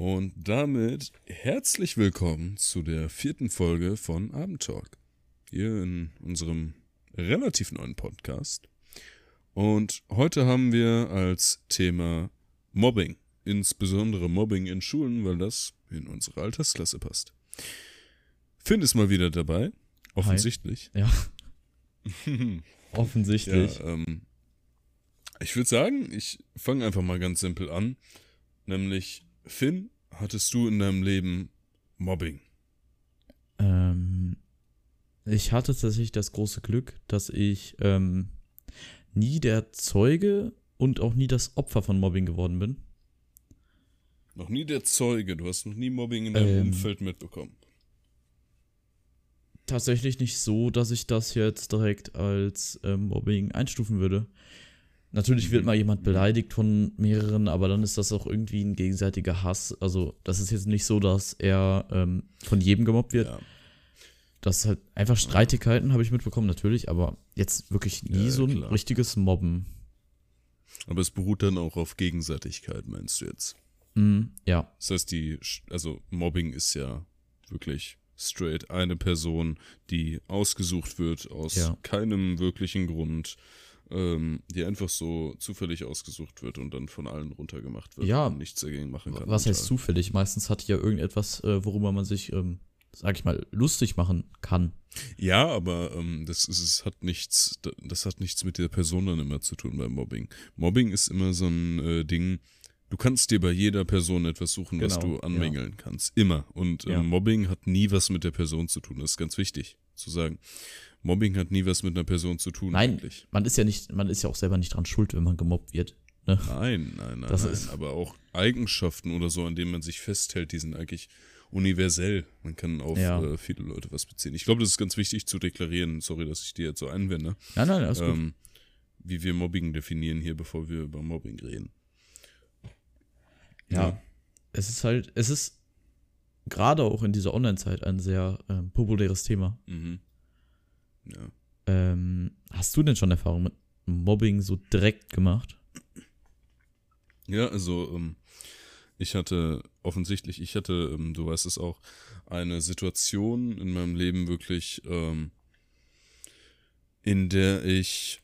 Und damit herzlich willkommen zu der vierten Folge von Abendtalk. Hier in unserem relativ neuen Podcast. Und heute haben wir als Thema Mobbing. Insbesondere Mobbing in Schulen, weil das in unsere Altersklasse passt. Finn ist mal wieder dabei. Offensichtlich. Ja. Offensichtlich. Ja, ähm, ich würde sagen, ich fange einfach mal ganz simpel an. Nämlich, Finn, hattest du in deinem Leben Mobbing? Ähm, ich hatte tatsächlich das große Glück, dass ich ähm, nie der Zeuge und auch nie das Opfer von Mobbing geworden bin. Noch nie der Zeuge, du hast noch nie Mobbing in deinem Ähm. Umfeld mitbekommen. Tatsächlich nicht so, dass ich das jetzt direkt als ähm, Mobbing einstufen würde. Natürlich wird Mhm. mal jemand beleidigt von mehreren, aber dann ist das auch irgendwie ein gegenseitiger Hass. Also, das ist jetzt nicht so, dass er ähm, von jedem gemobbt wird. Ja. Das ist halt einfach Streitigkeiten, habe ich mitbekommen, natürlich, aber jetzt wirklich nie Ja, so ein klar. richtiges Mobben. Aber es beruht dann auch auf Gegenseitigkeit, meinst du jetzt? Mm, ja, Das heißt, die, also Mobbing ist ja wirklich straight eine Person, die ausgesucht wird aus Ja. keinem wirklichen Grund, ähm, die einfach so zufällig ausgesucht wird und dann von allen runtergemacht wird Ja. und nichts dagegen machen kann. was heißt zufällig? Meistens hat ja irgendetwas, äh, worüber man sich, ähm, sag ich mal, lustig machen kann. Ja, aber ähm, das ist, es hat nichts, das hat nichts mit der Person dann immer zu tun beim Mobbing. Mobbing ist immer so ein äh, Ding, du kannst dir bei jeder Person etwas suchen, was Genau, du anmängeln kannst. Immer. Und Ja. Mobbing hat nie was mit der Person zu tun. Das ist ganz wichtig zu sagen. Mobbing hat nie was mit einer Person zu tun, Nein, eigentlich. man ist ja nicht, man ist ja auch selber nicht dran schuld, wenn man gemobbt wird. Ne? Nein, nein, nein, Das nein. ist- Aber auch Eigenschaften oder so, an denen man sich festhält, die sind eigentlich universell. Man kann auf Ja. äh, viele Leute was beziehen. Ich glaube, das ist ganz wichtig zu deklarieren. Sorry, dass ich dir jetzt so einwende. Nein, nein, alles gut. ähm, wie wir Mobbing definieren hier, bevor wir über Mobbing reden. Ja. Es ist halt, es ist gerade auch in dieser Online-Zeit ein sehr ähm, populäres Thema. Mhm. Ähm, hast du denn schon Erfahrung mit Mobbing so direkt gemacht? Ja, also ähm, ich hatte offensichtlich, ich hatte, ähm, du weißt es auch, eine Situation in meinem Leben wirklich, ähm, in der ich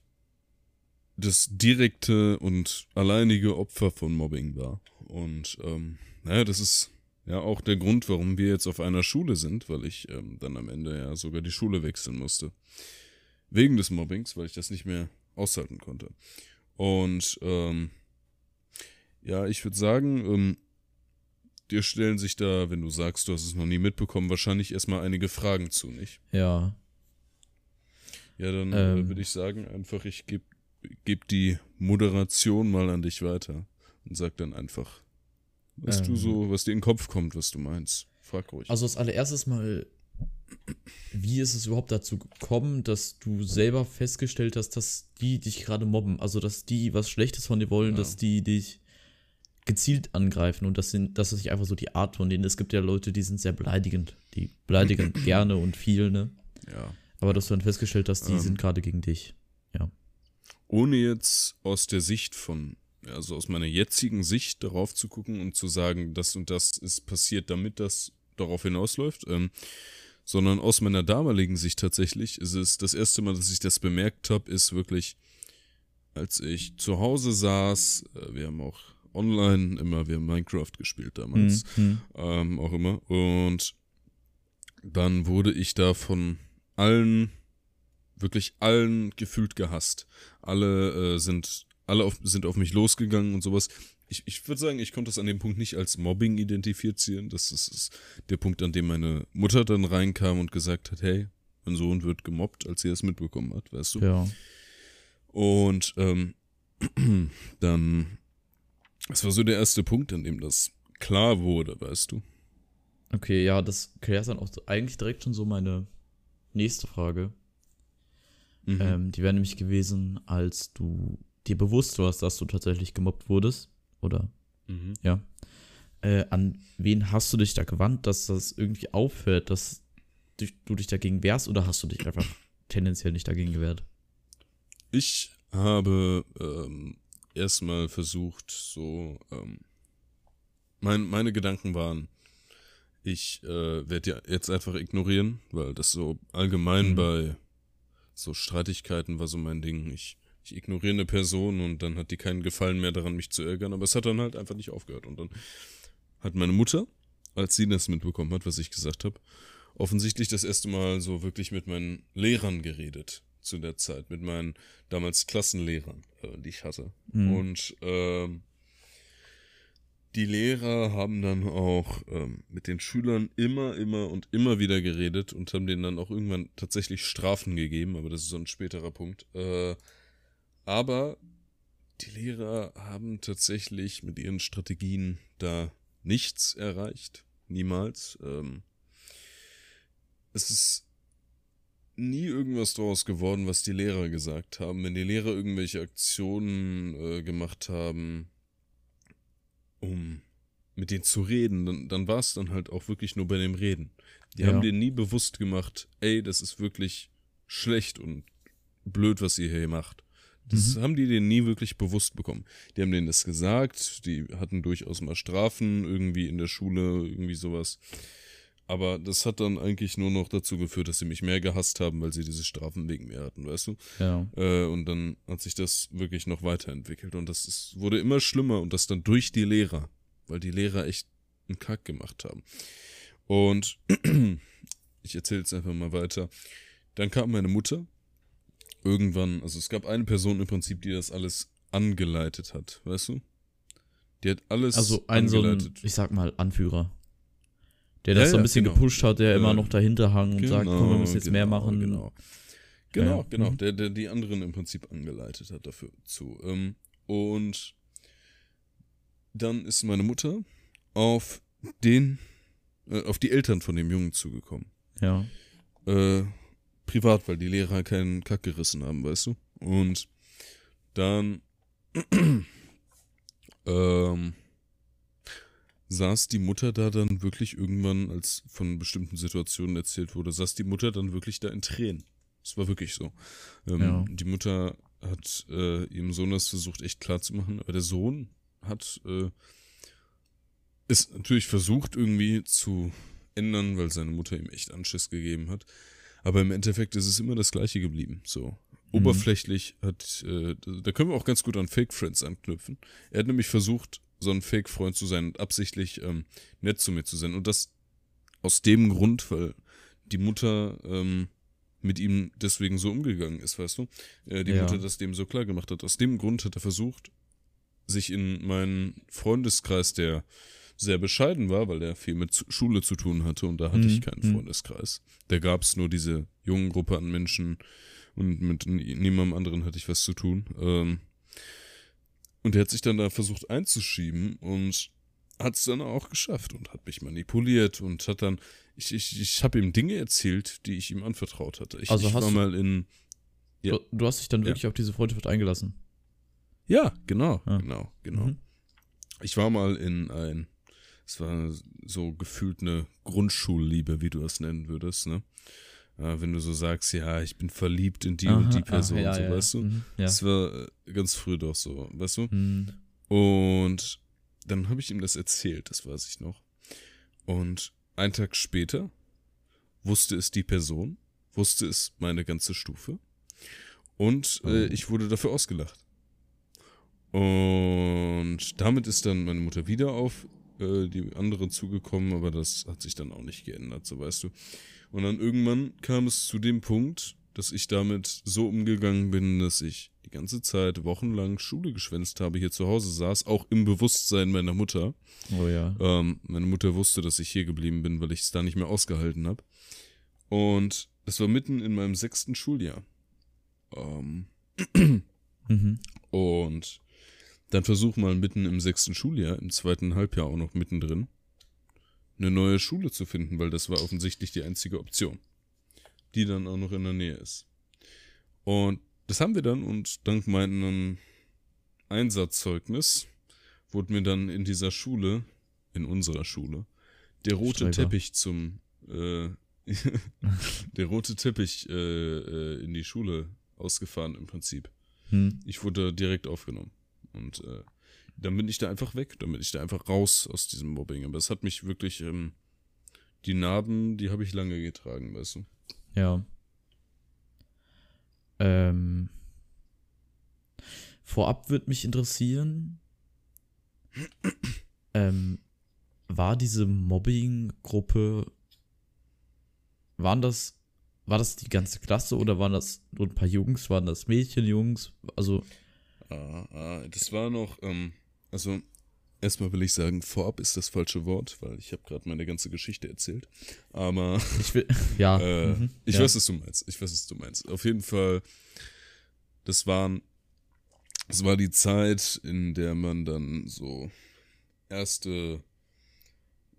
das direkte und alleinige Opfer von Mobbing war. Und ähm, naja, das ist ja auch der Grund, warum wir jetzt auf einer Schule sind, weil ich ähm, dann am Ende ja sogar die Schule wechseln musste. Wegen des Mobbings, weil ich das nicht mehr aushalten konnte. Und ähm, ja, ich würde sagen, ähm, dir stellen sich da, wenn du sagst, du hast es noch nie mitbekommen, wahrscheinlich erstmal einige Fragen zu, nicht? Ja. Ja, dann äh, Ähm. würde ich sagen, einfach, ich gebe geb die Moderation mal an dich weiter und sag dann einfach, was du Ähm. so, was dir in den Kopf kommt, was du meinst. Frag ruhig. Also als allererstes mal, wie ist es überhaupt dazu gekommen, dass du selber festgestellt hast, dass die dich gerade mobben? Also dass die was Schlechtes von dir wollen, Ja. dass die dich gezielt angreifen und das sind, das ist nicht einfach so die Art von denen. Es gibt ja Leute, die sind sehr beleidigend, die beleidigen gerne und viel, ne? ja. Aber dass du dann festgestellt hast, die Ähm. sind gerade gegen dich. ohne jetzt aus der Sicht von, also aus meiner jetzigen Sicht darauf zu gucken und zu sagen, das und das ist passiert, damit das darauf hinausläuft, ähm, sondern aus meiner damaligen Sicht tatsächlich ist es das erste Mal, dass ich das bemerkt habe, ist wirklich, als ich zu Hause saß, äh, wir haben auch online immer, wir haben Minecraft gespielt damals, Mhm. ähm, auch immer. Und dann wurde ich da von allen, wirklich allen gefühlt gehasst. Alle äh, sind, alle auf, sind auf mich losgegangen und sowas. Ich, ich würde sagen, ich konnte das an dem Punkt nicht als Mobbing identifizieren. Das ist, ist der Punkt, an dem meine Mutter dann reinkam und gesagt hat, hey, mein Sohn wird gemobbt, als sie das mitbekommen hat, weißt du? Ja. Und ähm, dann, das war so der erste Punkt, an dem das klar wurde, weißt du? Okay, ja, das klärt dann auch eigentlich direkt schon so meine nächste Frage. Mhm. Ähm, die wäre nämlich gewesen, als du dir bewusst warst, dass du tatsächlich gemobbt wurdest. Oder, Mhm. ja. Äh, an wen hast du dich da gewandt, dass das irgendwie aufhört, dass du, dich dagegen wehrst? Oder hast du dich einfach tendenziell nicht dagegen gewehrt? Ich habe ähm, erstmal versucht, so ähm, mein, meine Gedanken waren, ich äh, werde ja jetzt einfach ignorieren, weil das so allgemein Mhm. bei so Streitigkeiten war so mein Ding. Ich, ich ignoriere eine Person und dann hat die keinen Gefallen mehr daran, mich zu ärgern, aber es hat dann halt einfach nicht aufgehört. Und dann hat meine Mutter, als sie das mitbekommen hat, was ich gesagt habe, offensichtlich das erste Mal so wirklich mit meinen Lehrern geredet zu der Zeit, mit meinen damals Klassenlehrern, äh, die ich hatte. Mhm. Und ähm, die Lehrer haben dann auch ähm, mit den Schülern immer, immer und immer wieder geredet und haben denen dann auch irgendwann tatsächlich Strafen gegeben, aber das ist so ein späterer Punkt. Äh, aber die Lehrer haben tatsächlich mit ihren Strategien da nichts erreicht. Niemals. Ähm, es ist nie irgendwas draus geworden, was die Lehrer gesagt haben. Wenn die Lehrer irgendwelche Aktionen äh, gemacht haben, um mit denen zu reden, dann, dann war es dann halt auch wirklich nur bei dem Reden. Die Ja. haben denen nie bewusst gemacht, ey, das ist wirklich schlecht und blöd, was ihr hier macht. Das Mhm. haben die denen nie wirklich bewusst bekommen. Die haben denen das gesagt, die hatten durchaus mal Strafen irgendwie in der Schule, irgendwie sowas. Aber das hat dann eigentlich nur noch dazu geführt, dass sie mich mehr gehasst haben, weil sie diese Strafen wegen mir hatten, weißt du? Ja. Äh, und dann hat sich das wirklich noch weiterentwickelt. Und das ist, wurde immer schlimmer und das dann durch die Lehrer, weil die Lehrer echt einen Kack gemacht haben. Und ich erzähle jetzt einfach mal weiter. Dann kam meine Mutter. Irgendwann, also es gab eine Person im Prinzip, die das alles angeleitet hat, weißt du? Die hat alles Also ein so ein, angeleitet. ich sag mal, Anführer. Der Ja, das so ein ja, bisschen genau. gepusht hat, der immer noch dahinter hang und sagt, komm, wir müssen jetzt mehr genau, machen. Genau, genau, Ja. genau Mhm. der, der die anderen im Prinzip angeleitet hat dafür zu. Ähm, und dann ist meine Mutter auf den, äh, auf die Eltern von dem Jungen zugekommen. Ja. Äh, privat, weil die Lehrer keinen Kack gerissen haben, weißt du? Und dann ähm, saß die Mutter da dann wirklich irgendwann, als von bestimmten Situationen erzählt wurde, saß die Mutter dann wirklich da in Tränen. Es war wirklich so. Ähm, Ja. Die Mutter hat äh, ihrem Sohn das versucht echt klar zu machen, aber der Sohn hat äh, es natürlich versucht irgendwie zu ändern, weil seine Mutter ihm echt Anschiss gegeben hat. Aber im Endeffekt ist es immer das Gleiche geblieben. So oberflächlich hat, äh, da können wir auch ganz gut an Fake Friends anknüpfen. Er hat nämlich versucht, so ein Fake-Freund zu sein und absichtlich ähm, nett zu mir zu sein. Und das aus dem Grund, weil die Mutter ähm, mit ihm deswegen so umgegangen ist, weißt du? Äh, die Ja. Mutter das dem so klar gemacht hat. Aus dem Grund hat er versucht, sich in meinen Freundeskreis, der sehr bescheiden war, weil er viel mit Schule zu tun hatte und da hatte Mhm, ich keinen mhm. Freundeskreis. Da gab es nur diese jungen Gruppe an Menschen und mit nie- niemandem anderen hatte ich was zu tun. Ähm, und er hat sich dann da versucht einzuschieben und hat es dann auch geschafft und hat mich manipuliert und hat dann, ich, ich, ich habe ihm Dinge erzählt, die ich ihm anvertraut hatte. Ich, Also ich hast war du- mal in, Ja. Du, du hast dich dann Ja. wirklich auf diese Freundschaft eingelassen. ja, genau, Ah. genau, genau. Mhm. Ich war mal in ein, es war so gefühlt eine Grundschulliebe, wie du das nennen würdest, ne? Äh, wenn du so sagst, ja, ich bin verliebt in die und Aha, die Person, ja, so, ja. weißt du? Mhm, ja. Das war äh, ganz früh doch so, weißt du? Mhm. Und dann habe ich ihm das erzählt, das weiß ich noch. Und einen Tag später wusste es die Person, wusste es meine ganze Stufe. Und äh, Oh. ich wurde dafür ausgelacht. Und damit ist dann meine Mutter wieder auf äh, die anderen zugekommen, aber das hat sich dann auch nicht geändert, so weißt du. Und dann irgendwann kam es zu dem Punkt, dass ich damit so umgegangen bin, dass ich die ganze Zeit wochenlang Schule geschwänzt habe, hier zu Hause saß, auch im Bewusstsein meiner Mutter. Oh ja. Ähm, meine Mutter wusste, dass ich hier geblieben bin, weil ich es da nicht mehr ausgehalten habe. Und das war mitten in meinem sechsten Schuljahr. Ähm, Mhm. und dann versuch mal mitten im sechsten Schuljahr, im zweiten Halbjahr auch noch mittendrin, eine neue Schule zu finden, weil das war offensichtlich die einzige Option, die dann auch noch in der Nähe ist. Und das haben wir dann und dank meinem Einsatzzeugnis wurde mir dann in dieser Schule, in unserer Schule, der rote Streber. Teppich zum, äh, der rote Teppich äh, äh, in die Schule ausgefahren im Prinzip Hm. ich wurde direkt aufgenommen. Und äh, dann bin ich da einfach weg, dann bin ich da einfach raus aus diesem Mobbing. Aber es hat mich wirklich, ähm, die Narben, die habe ich lange getragen, weißt du. Ja. Ähm, vorab wird mich interessieren, ähm, war diese Mobbing-Gruppe, waren das, war das die ganze Klasse oder waren das nur ein paar Jungs, waren das Mädchen, Jungs? Also, Ah, ah, das war noch, ähm, also erstmal will ich sagen, vorab ist das falsche Wort, weil ich habe gerade meine ganze Geschichte erzählt. Aber ich will, ja. äh, mhm, ich ja. weiß, was du meinst. Ich weiß, was du meinst. Auf jeden Fall, das waren, das war die Zeit, in der man dann so erste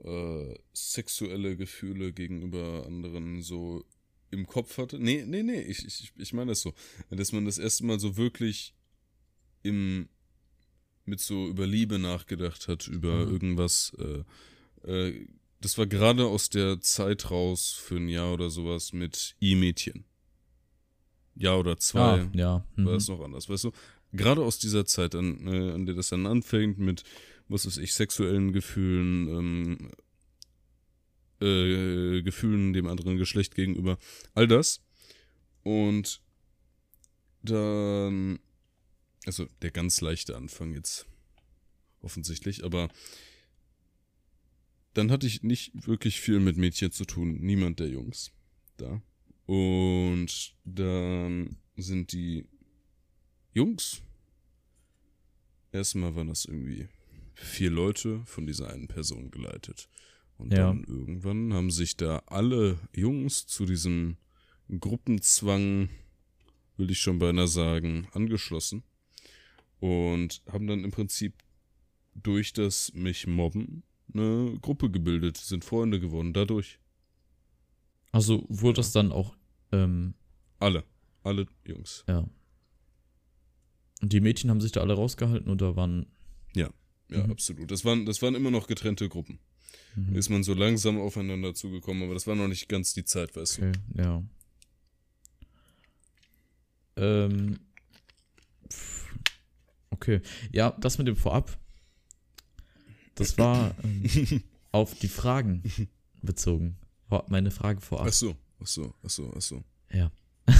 äh, sexuelle Gefühle gegenüber anderen so im Kopf hatte. Nee, nee, nee, ich, ich, ich meine das so. Dass man das erste Mal so wirklich im, mit so über Liebe nachgedacht hat, über Mhm. irgendwas. Äh, äh, das war gerade aus der Zeit raus für ein Jahr oder sowas mit E-Mädchen. Jahr oder zwei Ah, ja. war Mhm. es noch anders, weißt du? Gerade aus dieser Zeit, an, äh, an der das dann anfängt mit, was weiß ich, sexuellen Gefühlen, ähm, äh, Gefühlen dem anderen Geschlecht gegenüber, all das. Und dann, also der ganz leichte Anfang jetzt, offensichtlich, aber dann hatte ich nicht wirklich viel mit Mädchen zu tun, niemand der Jungs da. Und dann sind die Jungs. Erstmal waren das irgendwie vier Leute von dieser einen Person geleitet. Und Ja. dann irgendwann haben sich da alle Jungs zu diesem Gruppenzwang, will ich schon beinahe sagen, angeschlossen. Und haben dann im Prinzip durch das mich mobben eine Gruppe gebildet, sind Freunde geworden dadurch. Also wurde das dann auch, ähm, Alle. Alle Jungs. ja. Und die Mädchen haben sich da alle rausgehalten oder waren. Ja, Mhm. absolut. Das waren, das waren immer noch getrennte Gruppen. Mhm. Ist man so langsam aufeinander zugekommen, aber das war noch nicht ganz die Zeit, weißt du. Okay, ja. Ähm. Okay. Ja, das mit dem Vorab. Das war ähm, auf die Fragen bezogen. Meine Frage vorab. Ach so, ach so, ach so, ach so. Ja.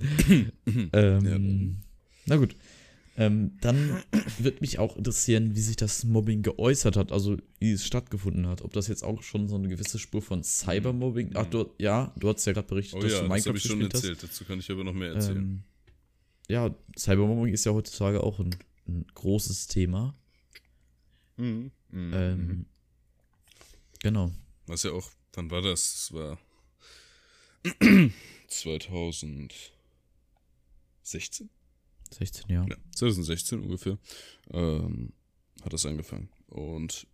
Mhm. Ähm, dann. na gut. Ähm, dann wird mich auch interessieren, wie sich das Mobbing geäußert hat, also wie es stattgefunden hat. Ob das jetzt auch schon so eine gewisse Spur von Cybermobbing. Ach, du, ja, du hast ja gerade berichtet, Oh dass ja, du das Minecraft habe ich schon gespielt hast. erzählt. Dazu kann ich aber noch mehr erzählen. Ähm, ja, Cybermobbing ist ja heutzutage auch ein, ein großes Thema. Mhm. Mhm. Ähm, genau. Was ja auch, wann war das? Das war 2016? 16 Jahre. Ja, 2016 ungefähr ähm, hat das angefangen. Und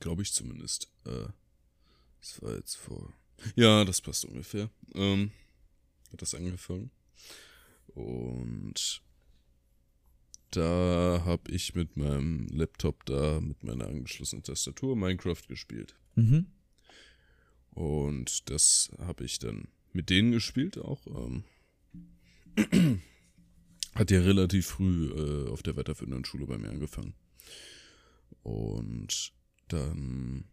glaube ich zumindest. Äh, das war jetzt vor. Ja, das passt ungefähr. Ähm, hat das angefangen. Und da habe ich mit meinem Laptop da mit meiner angeschlossenen Tastatur Minecraft gespielt. Mhm. Und das habe ich dann mit denen gespielt auch. Ähm, hat ja relativ früh äh, auf der weiterführenden Schule bei mir angefangen. Und dann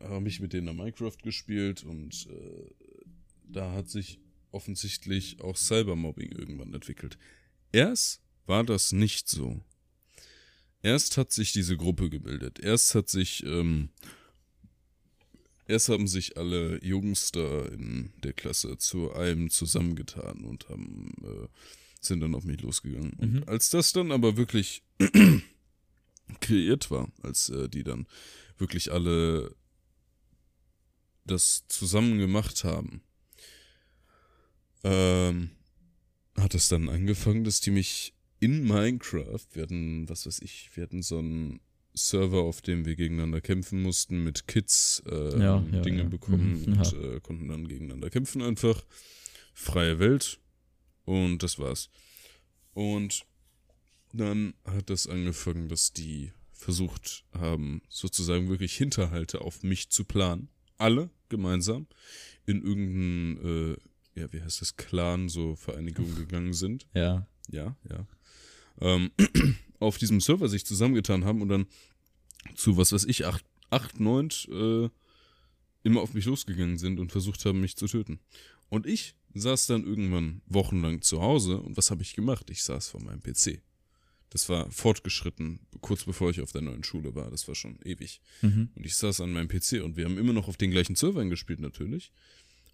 habe ich mit denen Minecraft gespielt und äh, da hat sich offensichtlich auch Cybermobbing irgendwann entwickelt. Erst war das nicht so. Erst hat sich diese Gruppe gebildet. Erst hat sich ähm, Erst haben sich alle Jungs da in der Klasse zu einem zusammengetan und haben, äh, sind dann auf mich losgegangen. Und Mhm. als das dann aber wirklich kreiert war, als äh, die dann wirklich alle das zusammen gemacht haben, ähm, hat es dann angefangen, dass die mich in Minecraft, wir hatten, was weiß ich, wir hatten so einen Server, auf dem wir gegeneinander kämpfen mussten, mit Kids äh, Ja, ja, Dinge ja. bekommen Mhm, und äh, konnten dann gegeneinander kämpfen einfach. Freie Welt. Und das war's. Und dann hat das angefangen, dass die versucht haben, sozusagen wirklich Hinterhalte auf mich zu planen. Alle gemeinsam in irgendeinen, äh, ja, wie heißt das, Clan, so Vereinigung gegangen sind. Ja. Ja, ja. ähm, auf diesem Server sich zusammengetan haben und dann zu, was weiß ich, 8, 8 9 äh, immer auf mich losgegangen sind und versucht haben, mich zu töten. Und ich saß dann irgendwann wochenlang zu Hause und was habe ich gemacht? Ich saß vor meinem PC. Das war fortgeschritten, kurz bevor ich auf der neuen Schule war. Das war schon ewig. Mhm. Und ich saß an meinem PC und wir haben immer noch auf den gleichen Servern gespielt natürlich.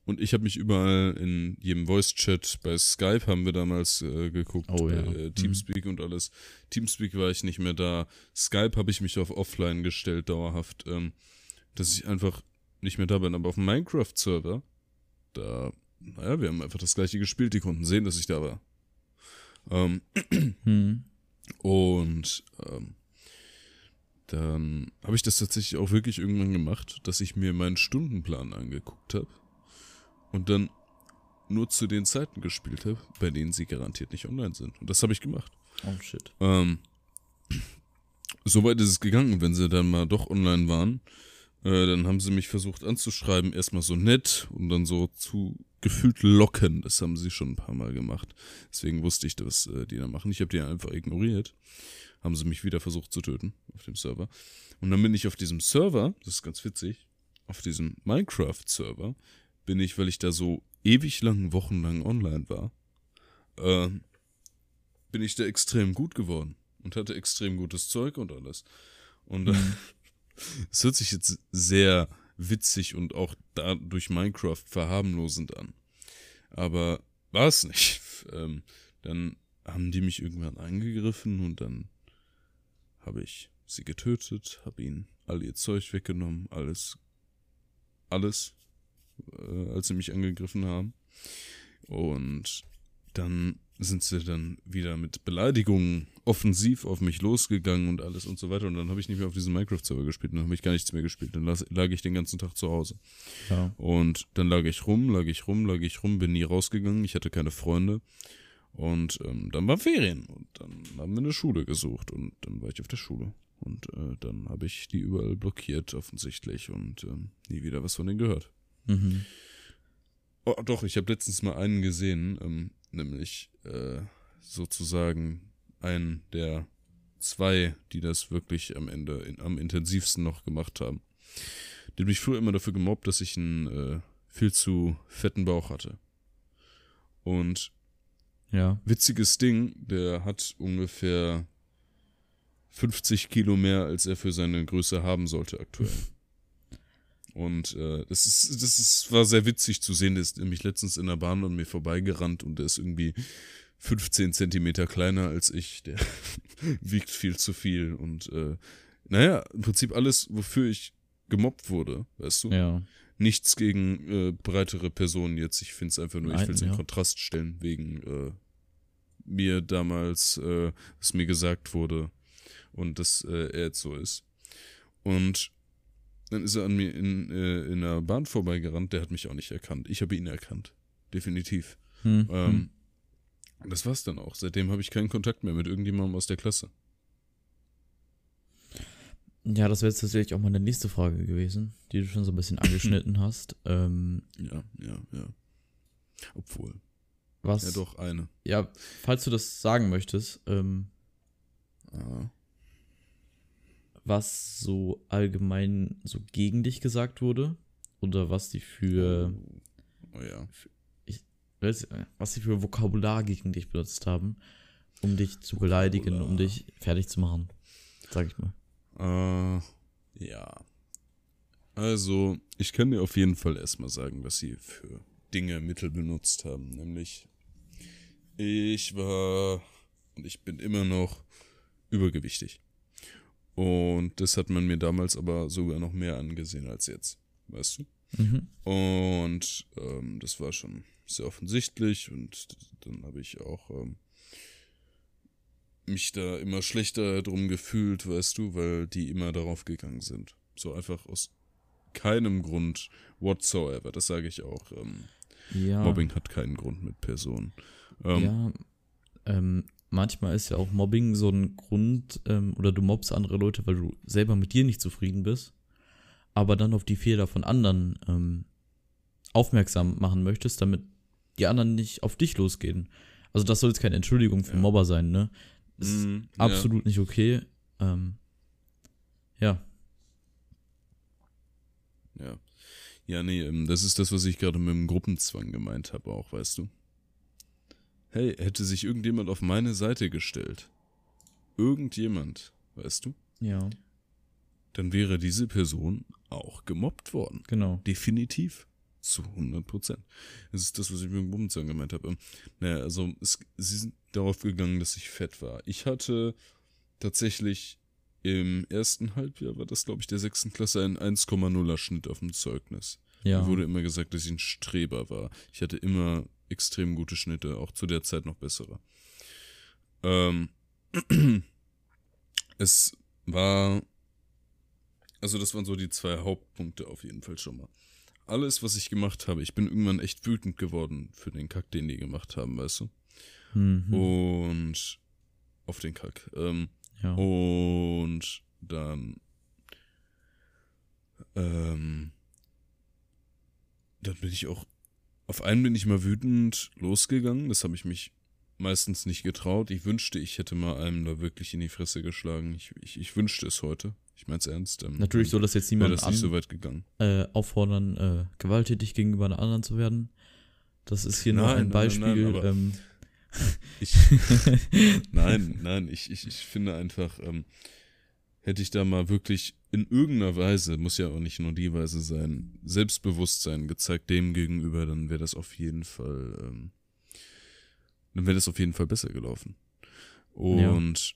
Und ich habe mich überall in jedem Voice-Chat, bei Skype haben wir damals äh, geguckt, Oh, ja. äh, Teamspeak und alles. Teamspeak war ich nicht mehr da. Skype habe ich mich auf Offline gestellt, dauerhaft, ähm, dass ich einfach nicht mehr da bin. Aber auf dem Minecraft-Server, da, naja, wir haben einfach das gleiche gespielt, die konnten sehen, dass ich da war. Ähm, Mhm. und ähm, dann habe ich das tatsächlich auch wirklich irgendwann gemacht, dass ich mir meinen Stundenplan angeguckt habe und dann nur zu den Zeiten gespielt habe, bei denen sie garantiert nicht online sind. Und das habe ich gemacht. Oh shit. Ähm, Soweit ist es gegangen, wenn sie dann mal doch online waren. Äh, dann haben sie mich versucht anzuschreiben, erstmal so nett und dann so zu gefühlt locken. Das haben sie schon ein paar Mal gemacht. Deswegen wusste ich, was äh, die da machen. Ich habe die einfach ignoriert. Haben sie mich wieder versucht zu töten auf dem Server. Und dann bin ich auf diesem Server, das ist ganz witzig, auf diesem Minecraft-Server, bin ich, weil ich da so ewig lang, wochenlang online war, äh, bin ich da extrem gut geworden und hatte extrem gutes Zeug und alles. Und äh, es hört sich jetzt sehr witzig und auch dadurch Minecraft verharmlosend an. Aber war es nicht. Ähm, dann haben die mich irgendwann angegriffen und dann habe ich sie getötet, habe ihnen all ihr Zeug weggenommen, alles, alles, äh, als sie mich angegriffen haben. Und dann sind sie dann wieder mit Beleidigungen offensiv auf mich losgegangen und alles und so weiter. Und dann habe ich nicht mehr auf diesem Minecraft-Server gespielt. Dann habe ich gar nichts mehr gespielt. Dann lag ich den ganzen Tag zu Hause. Ja. Und dann lag ich rum, lag ich rum, lag ich rum, bin nie rausgegangen. Ich hatte keine Freunde. Und ähm, dann waren Ferien. Und dann haben wir eine Schule gesucht. Und dann war ich auf der Schule. Und äh, dann habe ich die überall blockiert, offensichtlich. Und ähm, nie wieder was von denen gehört. Mhm. Oh, doch, ich habe letztens mal einen gesehen, ähm, nämlich äh, sozusagen einen der zwei, die das wirklich am Ende in, am intensivsten noch gemacht haben. Der hat mich früher immer dafür gemobbt, dass ich einen äh, viel zu fetten Bauch hatte. Und Ja. witziges Ding, der hat ungefähr 50 Kilo mehr, als er für seine Größe haben sollte aktuell. Und äh, das ist, das ist, war sehr witzig zu sehen. Der ist nämlich letztens in der Bahn an mir vorbeigerannt und der ist irgendwie 15 Zentimeter kleiner als ich. Der wiegt viel zu viel. Und äh, naja, im Prinzip alles, wofür ich gemobbt wurde, weißt du? Ja. Nichts gegen äh, breitere Personen jetzt. Ich finde es einfach nur, ich Nein, will es in ja. Kontrast stellen, wegen äh, mir damals, äh, was mir gesagt wurde und dass äh, er jetzt so ist. Und dann ist er an mir in, äh, in der Bahn vorbeigerannt, der hat mich auch nicht erkannt. Ich habe ihn erkannt. Definitiv. Hm. Ähm, das war's dann auch. Seitdem habe ich keinen Kontakt mehr mit irgendjemandem aus der Klasse. Ja, das wäre jetzt tatsächlich auch meine nächste Frage gewesen, die du schon so ein bisschen angeschnitten hast. Ähm, Ja, ja, ja. Obwohl. was? Ja, doch, eine. Ja, falls du das sagen möchtest, ähm, Ah. Was so allgemein so gegen dich gesagt wurde oder was die für Oh ja. weiß- was sie für Vokabular gegen dich benutzt haben, um dich zu beleidigen, um Vokabular. dich fertig zu machen, sag ich mal. Äh, ja. Also, ich kann dir auf jeden Fall erstmal sagen, was sie für Dinge, Mittel benutzt haben. Nämlich, ich war und ich bin immer noch übergewichtig. Und das hat man mir damals aber sogar noch mehr angesehen als jetzt. Weißt du? Mhm. Und ähm, das war schon sehr offensichtlich und dann habe ich auch ähm, mich da immer schlechter drum gefühlt, weißt du, weil die immer darauf gegangen sind. So einfach aus keinem Grund whatsoever. Das sage ich auch. Ähm, Ja. Mobbing hat keinen Grund mit Personen. Ähm, ja, ähm, manchmal ist ja auch Mobbing so ein Grund, ähm, oder du mobbst andere Leute, weil du selber mit dir nicht zufrieden bist, aber dann auf die Fehler von anderen ähm, aufmerksam machen möchtest, damit die anderen nicht auf dich losgehen. Also das soll jetzt keine Entschuldigung für Ja. Mobber sein, ne? ist Mm, absolut nicht okay. Ähm, ja, Ja. ja. Ja, nee, ähm, das ist das, was ich gerade mit dem Gruppenzwang gemeint habe, auch, weißt du. Hey, hätte sich irgendjemand auf meine Seite gestellt, irgendjemand, weißt du, ja, dann wäre diese Person auch gemobbt worden. genau. Definitiv. Zu 100 Prozent. Das ist das, was ich mit dem Bummenzahn gemeint habe. Ähm, Naja, also es, sie sind darauf gegangen, dass ich fett war. Ich hatte tatsächlich im ersten Halbjahr, war das glaube ich der sechsten Klasse, einen 1,0er Schnitt auf dem Zeugnis. Ja, Mir wurde immer gesagt, dass ich ein Streber war. Ich hatte immer extrem gute Schnitte, auch zu der Zeit noch bessere. Ähm, es war, also das waren so die zwei Hauptpunkte auf jeden Fall schon mal. Alles, was ich gemacht habe, ich bin irgendwann echt wütend geworden für den Kack, den die gemacht haben, weißt du? mhm. Und auf den Kack. Ähm, ja. und dann, ähm, dann bin ich auch, auf einen bin ich mal wütend losgegangen. Das habe ich mich meistens nicht getraut. Ich wünschte, ich hätte mal einem da wirklich in die Fresse geschlagen. Ich, ich, ich wünschte es heute. Ich mein's ernst. Ähm, Natürlich soll das jetzt niemand das nicht an, so weit gegangen. äh, auffordern, äh, gewalttätig gegenüber einer anderen zu werden. Das ist hier nur Nein, ein nein, Beispiel. nein, ähm, Ich, nein, nein, ich, ich, ich finde einfach, ähm, hätte ich da mal wirklich in irgendeiner Weise, muss ja auch nicht nur die Weise sein, Selbstbewusstsein gezeigt dem gegenüber, dann wäre das auf jeden Fall, ähm, dann wäre das auf jeden Fall besser gelaufen. Und,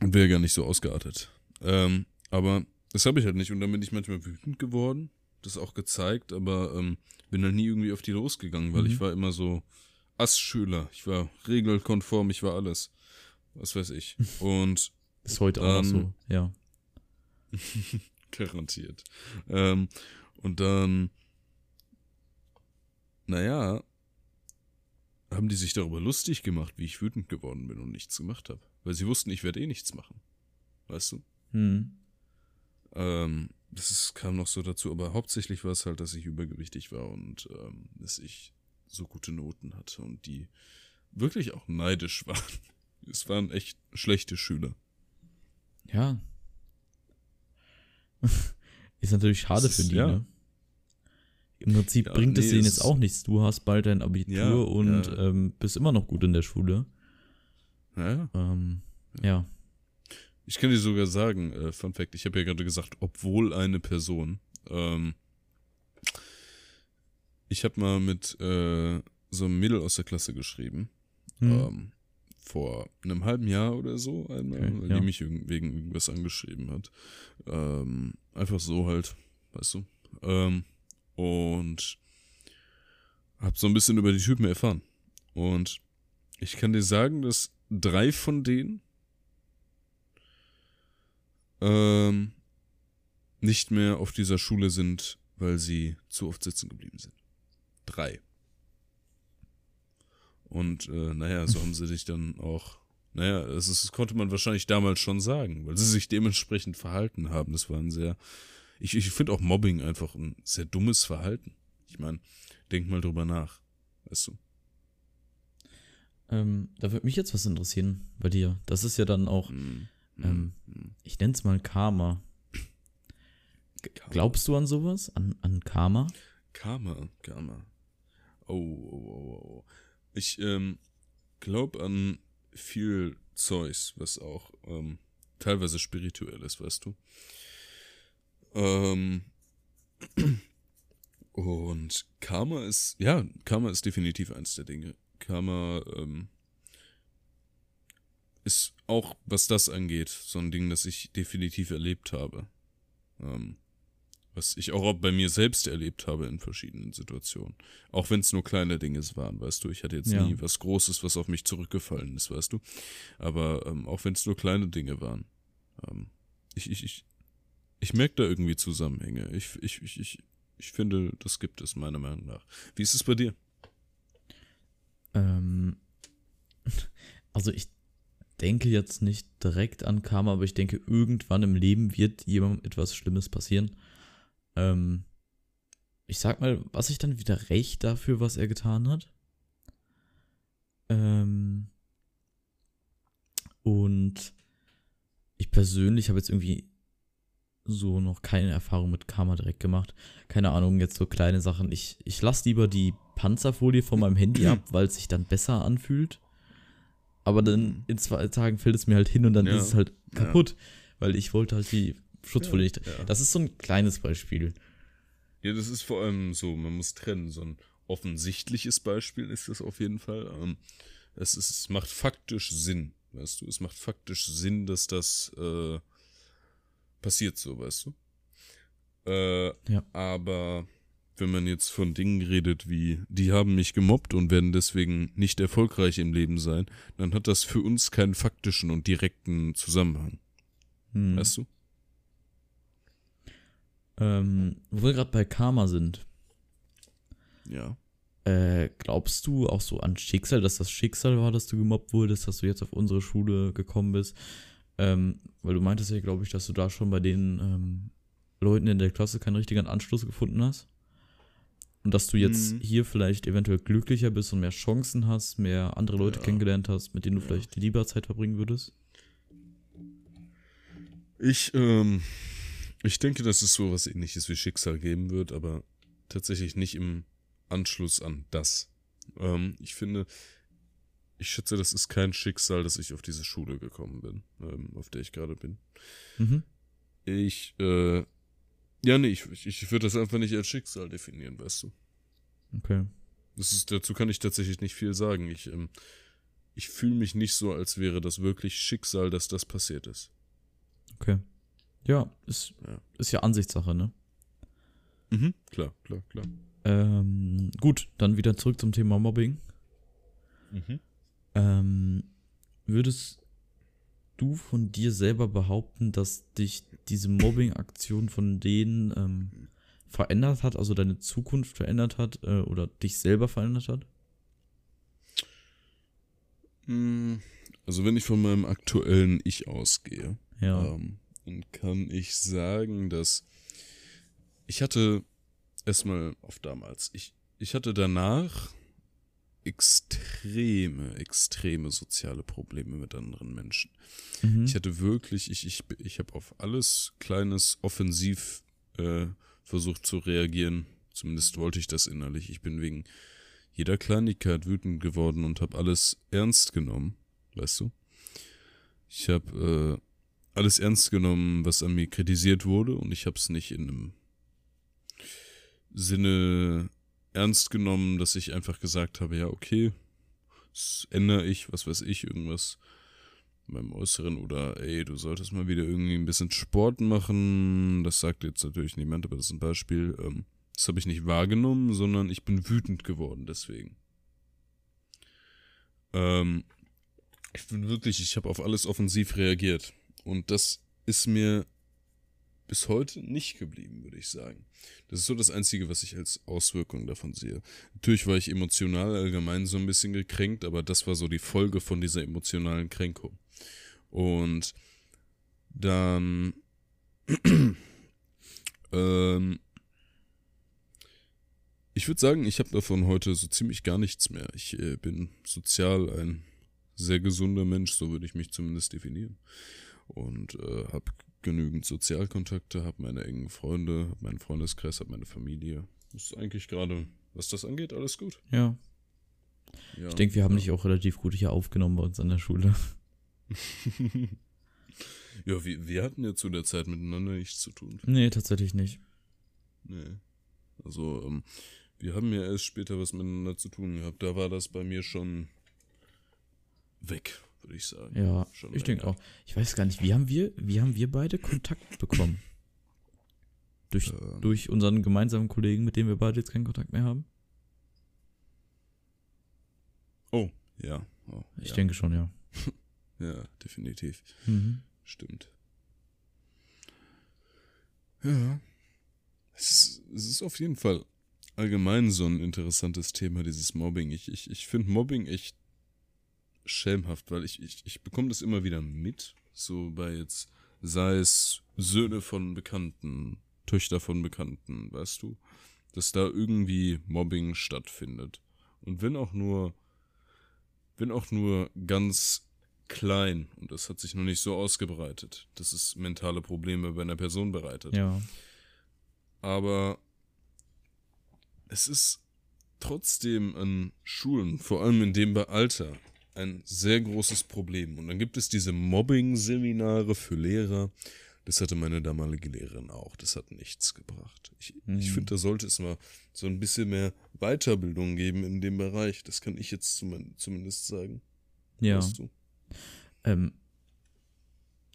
und wäre gar nicht so ausgeartet. Ähm, aber das habe ich halt nicht und dann bin ich manchmal wütend geworden, das auch gezeigt, aber ähm, bin dann nie irgendwie auf die losgegangen, weil Mhm. ich war immer so Assschüler, ich war regelkonform, ich war alles. Was weiß ich. Und ist heute auch noch dann- so, ja. Garantiert. Ähm, und dann, naja, haben die sich darüber lustig gemacht, wie ich wütend geworden bin und nichts gemacht habe. Weil sie wussten, ich werde eh nichts machen. Weißt du? Hm. Ähm, das ist, kam noch so dazu, aber hauptsächlich war es halt, dass ich übergewichtig war und ähm, dass ich so gute Noten hatte und die wirklich auch neidisch waren. Es waren echt schlechte Schüler. Ja. ist natürlich schade Das für ist- die, ja. ne? Im Prinzip Ja, bringt es nee, denen es jetzt ist- auch nichts. Du hast bald dein Abitur Ja, und. Ähm, bist immer noch gut in der Schule. Ja, Ähm, ja. Ich kann dir sogar sagen, äh, Fun Fact, ich habe ja gerade gesagt, obwohl eine Person. Ähm, ich habe mal mit äh, so einem Mädel aus der Klasse geschrieben. Hm. Ähm, vor einem halben Jahr oder so einmal, Okay, weil ja. die mich wegen irgendwas angeschrieben hat. Ähm, einfach so halt, weißt du. Ähm, und hab so ein bisschen über die Typen erfahren. Und ich kann dir sagen, dass drei von denen ähm, nicht mehr auf dieser Schule sind, weil sie zu oft sitzen geblieben sind. Drei. Und äh, naja, so haben sie sich dann auch, naja, das, ist, das konnte man wahrscheinlich damals schon sagen, weil sie sich dementsprechend verhalten haben. Das war ein sehr, ich, ich finde auch Mobbing einfach ein sehr dummes Verhalten. Ich meine, denk mal drüber nach, weißt du. Ähm, da würde mich jetzt was interessieren bei dir. Das ist ja dann auch, Mm, ähm, mm, ich nenne es mal Karma. G-. Glaubst du an sowas? An, an Karma? Karma, Karma. Oh, oh, oh, oh. Ich ähm, glaube an viel Zeugs, was auch ähm, teilweise spirituell ist, weißt du. Ähm, und Karma ist, ja, Karma ist definitiv eins der Dinge. Karma ähm, ist auch, was das angeht, so ein Ding, das ich definitiv erlebt habe. Ähm, was ich auch bei mir selbst erlebt habe in verschiedenen Situationen. Auch wenn es nur kleine Dinge waren, weißt du. Ich hatte jetzt Ja. nie was Großes, was auf mich zurückgefallen ist, weißt du. Aber ähm, auch wenn es nur kleine Dinge waren. Ähm, ich, ich, ich, ich merke da irgendwie Zusammenhänge. Ich, ich, ich, ich, ich finde, das gibt es meiner Meinung nach. Wie ist es bei dir? Ähm, also ich denke jetzt nicht direkt an Karma, aber ich denke, irgendwann im Leben wird jemandem etwas Schlimmes passieren. Ähm, ich sag mal, was ich dann wieder recht dafür, was er getan hat. Ähm, Und ich persönlich habe jetzt irgendwie so noch keine Erfahrung mit Karma direkt gemacht. Keine Ahnung, jetzt so kleine Sachen. Ich, ich lasse lieber die Panzerfolie von meinem Handy ab, weil es sich dann besser anfühlt. Aber dann in zwei Tagen fällt es mir halt hin und dann Ja. ist es halt Ja. kaputt, weil ich wollte halt die Schutzfolie ja. Das ist so ein kleines Beispiel. Ja, das ist vor allem so, man muss trennen. So ein offensichtliches Beispiel ist das auf jeden Fall. Ähm, es, ist, es macht faktisch Sinn, weißt du? Es macht faktisch Sinn, dass das äh, passiert so, weißt du? Äh, Ja. Aber wenn man jetzt von Dingen redet wie, die haben mich gemobbt und werden deswegen nicht erfolgreich im Leben sein, dann hat das für uns keinen faktischen und direkten Zusammenhang, Hm. weißt du? Ähm, wo wir gerade bei Karma sind, Ja. äh, glaubst du auch so an Schicksal, dass das Schicksal war, dass du gemobbt wurdest, dass du jetzt auf unsere Schule gekommen bist? Ähm, weil du meintest ja, glaube ich, dass du da schon bei den ähm, Leuten in der Klasse keinen richtigen Anschluss gefunden hast. Und dass du jetzt Mhm. hier vielleicht eventuell glücklicher bist und mehr Chancen hast, mehr andere Leute Ja. kennengelernt hast, mit denen du Ja. vielleicht lieber Zeit verbringen würdest? Ich, ähm, ich denke, dass es so was ähnliches wie Schicksal geben wird, aber tatsächlich nicht im Anschluss an das. Ähm, ich finde, ich schätze, das ist kein Schicksal, dass ich auf diese Schule gekommen bin, ähm, auf der ich gerade bin. Mhm. Ich, äh, ja, nee, ich, ich, würde das einfach nicht als Schicksal definieren, weißt du. Okay. Das ist, dazu kann ich tatsächlich nicht viel sagen. Ich, ähm, ich fühle mich nicht so, als wäre das wirklich Schicksal, dass das passiert ist. Okay. Ja, ist Ja. ist ja Ansichtssache, ne? Mhm. Klar, klar, klar. Ähm, gut, dann wieder zurück zum Thema Mobbing. Mhm. Ähm, würdest du von dir selber behaupten, dass dich diese Mobbing-Aktion von denen ähm, verändert hat, also deine Zukunft verändert hat äh, oder dich selber verändert hat? Mm, Also wenn ich von meinem aktuellen Ich ausgehe, Ja. ähm, dann kann ich sagen, dass ich hatte erstmal auf damals, ich, ich hatte danach extreme, extreme soziale Probleme mit anderen Menschen. Mhm. Ich hatte wirklich, ich, ich, ich habe auf alles Kleines offensiv äh, versucht zu reagieren. Zumindest wollte ich das innerlich. Ich bin wegen jeder Kleinigkeit wütend geworden und habe alles ernst genommen, weißt du? Ich habe äh, alles ernst genommen, was an mir kritisiert wurde und ich habe es nicht in einem Sinne ernst genommen, dass ich einfach gesagt habe, ja, okay, das ändere ich, was weiß ich, irgendwas in meinem Äußeren oder ey, du solltest mal wieder irgendwie ein bisschen Sport machen. Das sagt jetzt natürlich niemand, aber das ist ein Beispiel. Ähm, das habe ich nicht wahrgenommen, sondern ich bin wütend geworden deswegen. Ähm, ich bin wirklich, ich habe auf alles offensiv reagiert. Und das ist mir bis heute nicht geblieben, würde ich sagen. Das ist so das Einzige, was ich als Auswirkung davon sehe. Natürlich war ich emotional allgemein so ein bisschen gekränkt, aber das war so die Folge von dieser emotionalen Kränkung. Und dann ähm, ich würde sagen, ich habe davon heute so ziemlich gar nichts mehr. Ich äh, bin sozial ein sehr gesunder Mensch, so würde ich mich zumindest definieren. Und äh, habe genügend Sozialkontakte, habe meine engen Freunde, habe meinen Freundeskreis, habe meine Familie. Das ist eigentlich gerade, was das angeht, alles gut. ja. Ja, Ich denke, wir haben dich auch relativ gut hier aufgenommen bei uns an der Schule. ja, wir, wir hatten ja zu der Zeit miteinander nichts zu tun. Nee, tatsächlich nicht. Nee. Also, ähm, wir haben ja erst später was miteinander zu tun gehabt. Da war das bei mir schon weg, würde ich sagen. Ja, Schon ich denke auch. Ich weiß gar nicht, wie haben wir, wie haben wir beide Kontakt bekommen? Durch, Ähm. durch unseren gemeinsamen Kollegen, mit dem wir beide jetzt keinen Kontakt mehr haben? Oh, ja. Oh, Ich ja. denke schon, ja. Ja, definitiv. Mhm. Stimmt. Ja. Es ist, es ist auf jeden Fall allgemein so ein interessantes Thema, dieses Mobbing. Ich, ich, ich finde Mobbing echt schelmhaft, weil ich, ich, ich bekomme das immer wieder mit. So bei jetzt, sei es Söhne von Bekannten, Töchter von Bekannten, weißt du? Dass da irgendwie Mobbing stattfindet. Und wenn auch nur, wenn auch nur ganz klein und das hat sich noch nicht so ausgebreitet, dass es mentale Probleme bei einer Person bereitet. Ja. Aber es ist trotzdem an Schulen, vor allem in dem Alter, ein sehr großes Problem. Und dann gibt es diese Mobbing-Seminare für Lehrer. Das hatte meine damalige Lehrerin auch. Das hat nichts gebracht. Ich, Mhm. ich finde, da sollte es mal so ein bisschen mehr Weiterbildung geben in dem Bereich. Das kann ich jetzt zum, zumindest sagen. Ja. Weißt du? Ähm,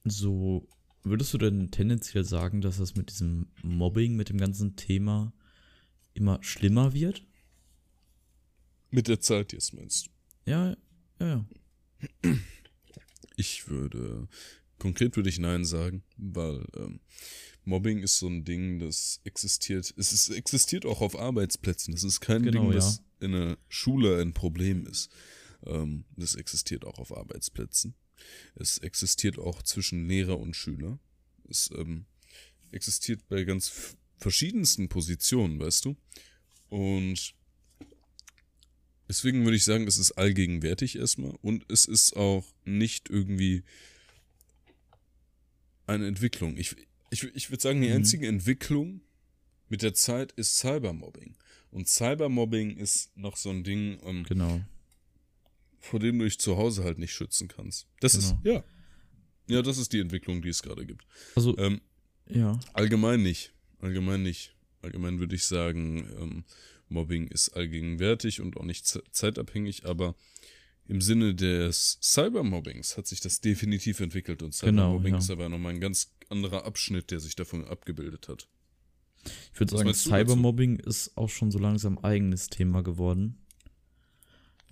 so, würdest du denn tendenziell sagen, dass das mit diesem Mobbing, mit dem ganzen Thema immer schlimmer wird? Mit der Zeit jetzt meinst du? Ja, ja, ja. Ich würde, konkret würde ich Nein sagen, weil ähm, Mobbing ist so ein Ding, das existiert. Es ist, existiert auch auf Arbeitsplätzen. Das ist kein Genau, Ding, ja. das in einer Schule ein Problem ist. Ähm, das existiert auch auf Arbeitsplätzen. Es existiert auch zwischen Lehrer und Schüler. Es ähm, existiert bei ganz verschiedensten Positionen, weißt du? Und deswegen würde ich sagen, es ist allgegenwärtig erstmal und es ist auch nicht irgendwie eine Entwicklung. Ich, ich, ich würde sagen, die Mhm. einzige Entwicklung mit der Zeit ist Cybermobbing. Und Cybermobbing ist noch so ein Ding, ähm, Genau. vor dem du dich zu Hause halt nicht schützen kannst. Das Genau. ist, ja. Ja, das ist die Entwicklung, die es gerade gibt. Also, Ähm, ja. allgemein nicht. Allgemein nicht. Allgemein würde ich sagen, ähm, Mobbing ist allgegenwärtig und auch nicht ze- zeitabhängig, aber im Sinne des Cybermobbings hat sich das definitiv entwickelt und Genau, Cybermobbing ja. ist aber nochmal ein ganz anderer Abschnitt, der sich davon abgebildet hat. Ich würde sagen? Cybermobbing ist auch schon so langsam eigenes Thema geworden.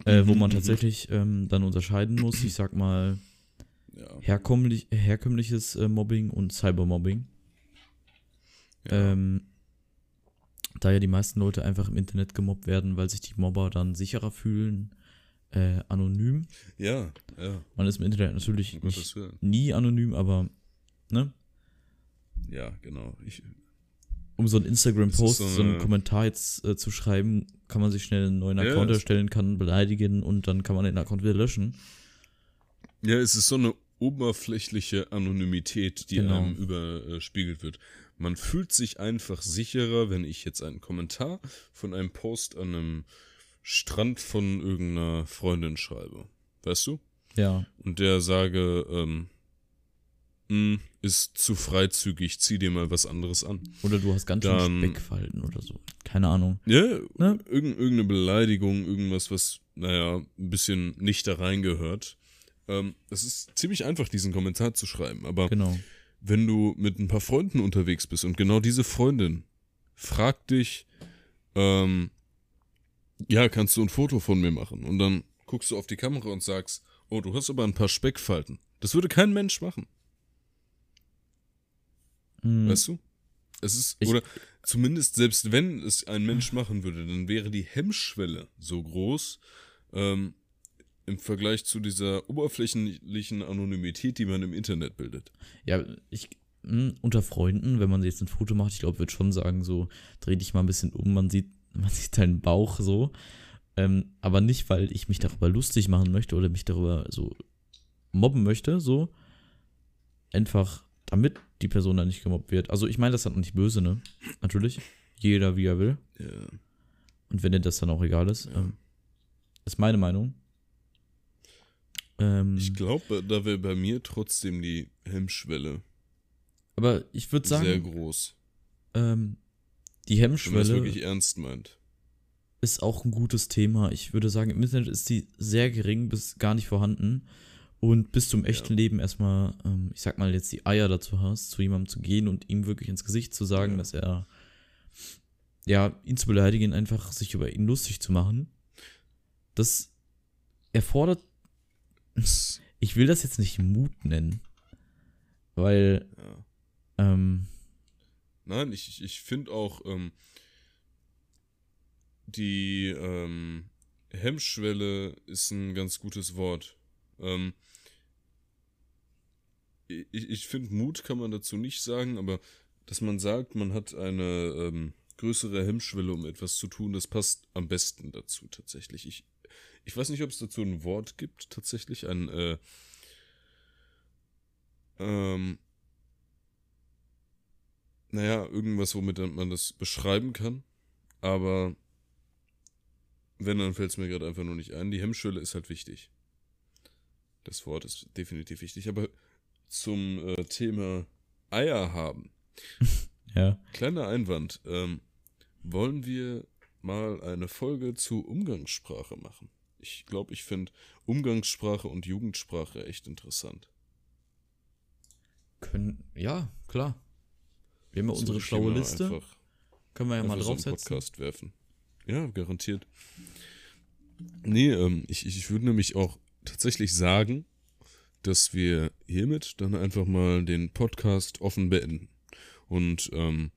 Äh, wo Mhm, man mhm. tatsächlich ähm, dann unterscheiden muss, ich sag mal, Ja. herkömmlich, herkömmliches äh, Mobbing und Cybermobbing. ja. Ähm, da ja die meisten Leute einfach im Internet gemobbt werden, weil sich die Mobber dann sicherer fühlen, äh, anonym. ja, ja, Man ist im Internet natürlich nicht, nie anonym, aber ne, Ja, genau. Ich, um so einen Instagram-Post, Das ist so, so einen eine- Kommentar jetzt äh, zu schreiben, kann man sich schnell einen neuen Ja, Account erstellen, kann beleidigen und dann kann man den Account wieder löschen. Ja, es ist so eine oberflächliche Anonymität, die Genau. einem überspiegelt wird. Man fühlt sich einfach sicherer, wenn ich jetzt einen Kommentar von einem Post an einem Strand von irgendeiner Freundin schreibe. Weißt du? Ja, Und der sage, ähm, "Hm, ist zu freizügig, zieh dir mal was anderes an. oder du hast ganz schön Dann- Speckfalten oder so. Keine Ahnung. Ja, Ne? irgend, irgendeine Beleidigung, irgendwas, was, naja, ein bisschen nicht da reingehört. Ähm, es ist ziemlich einfach, diesen Kommentar zu schreiben, aber Genau. Wenn du mit ein paar Freunden unterwegs bist und genau diese Freundin fragt dich, ähm, ja, kannst du ein Foto von mir machen? Und dann guckst du auf die Kamera und sagst, oh, du hast aber ein paar Speckfalten. Das würde kein Mensch machen, Mhm. weißt du? Es ist, Ich- oder zumindest selbst wenn es ein Mensch machen würde, dann wäre die Hemmschwelle so groß, ähm, im Vergleich zu dieser oberflächlichen Anonymität, die man im Internet bildet. Ja, ich mh, unter Freunden, wenn man jetzt ein Foto macht, ich glaube, würde schon sagen, so dreh dich mal ein bisschen um, man sieht, man sieht deinen Bauch so. Ähm, aber nicht, weil ich mich darüber lustig machen möchte oder mich darüber so mobben möchte, so. Einfach, damit die Person dann nicht gemobbt wird. Also ich meine das dann nicht böse, ne? Natürlich. Jeder wie er will. Ja. Und wenn dir das dann auch egal ist. Ja. Ähm, ist meine Meinung. Ähm, Ich glaube, da wäre bei mir trotzdem die Hemmschwelle aber ich würde sagen, sehr groß. ähm, die Wenn man Hemmschwelle wirklich ernst meint. ist auch ein gutes Thema. Ich würde sagen, im Internet ist die sehr gering bis gar nicht vorhanden. Und bis zum echten Ja. Leben erstmal, ähm, ich sag mal, jetzt die Eier dazu hast, zu jemandem zu gehen und ihm wirklich ins Gesicht zu sagen, Ja. dass er, ja, ihn zu beleidigen, einfach sich über ihn lustig zu machen. Das erfordert, ich will das jetzt nicht Mut nennen, weil, ja. ähm, Nein, ich, ich- finde auch ähm, die ähm, Hemmschwelle ist ein ganz gutes Wort. Ähm, ich ich finde, Mut kann man dazu nicht sagen, aber dass man sagt, man hat eine ähm, größere Hemmschwelle, um etwas zu tun, das passt am besten dazu tatsächlich. Ich, ich weiß nicht, ob es dazu ein Wort gibt, tatsächlich, ein, äh, ähm, naja, irgendwas, womit man das beschreiben kann. Aber wenn, dann fällt es mir gerade einfach nur nicht ein. Die Hemmschwelle ist halt wichtig. Das Wort ist definitiv wichtig. Aber zum äh, Thema Eier haben. Ja. Kleiner Einwand. Ähm, wollen wir mal eine Folge zu Umgangssprache machen? Ich glaube, ich finde Umgangssprache und Jugendsprache echt interessant. Können, ja, klar. Wir haben ja Das unsere schlaue Liste. Können wir ja mal einfach so draufsetzen. Podcast werfen. Ja, garantiert. Nee, ähm, ich, ich würde nämlich auch tatsächlich sagen, dass wir hiermit dann einfach mal den Podcast offen beenden. Und ähm,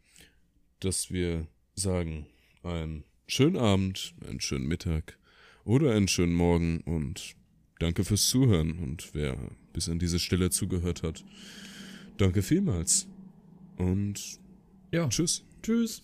dass wir sagen, einen schönen Abend, einen schönen Mittag oder einen schönen Morgen und danke fürs Zuhören. Und wer bis an diese Stelle zugehört hat, danke vielmals. Und Ja. tschüss. Tschüss.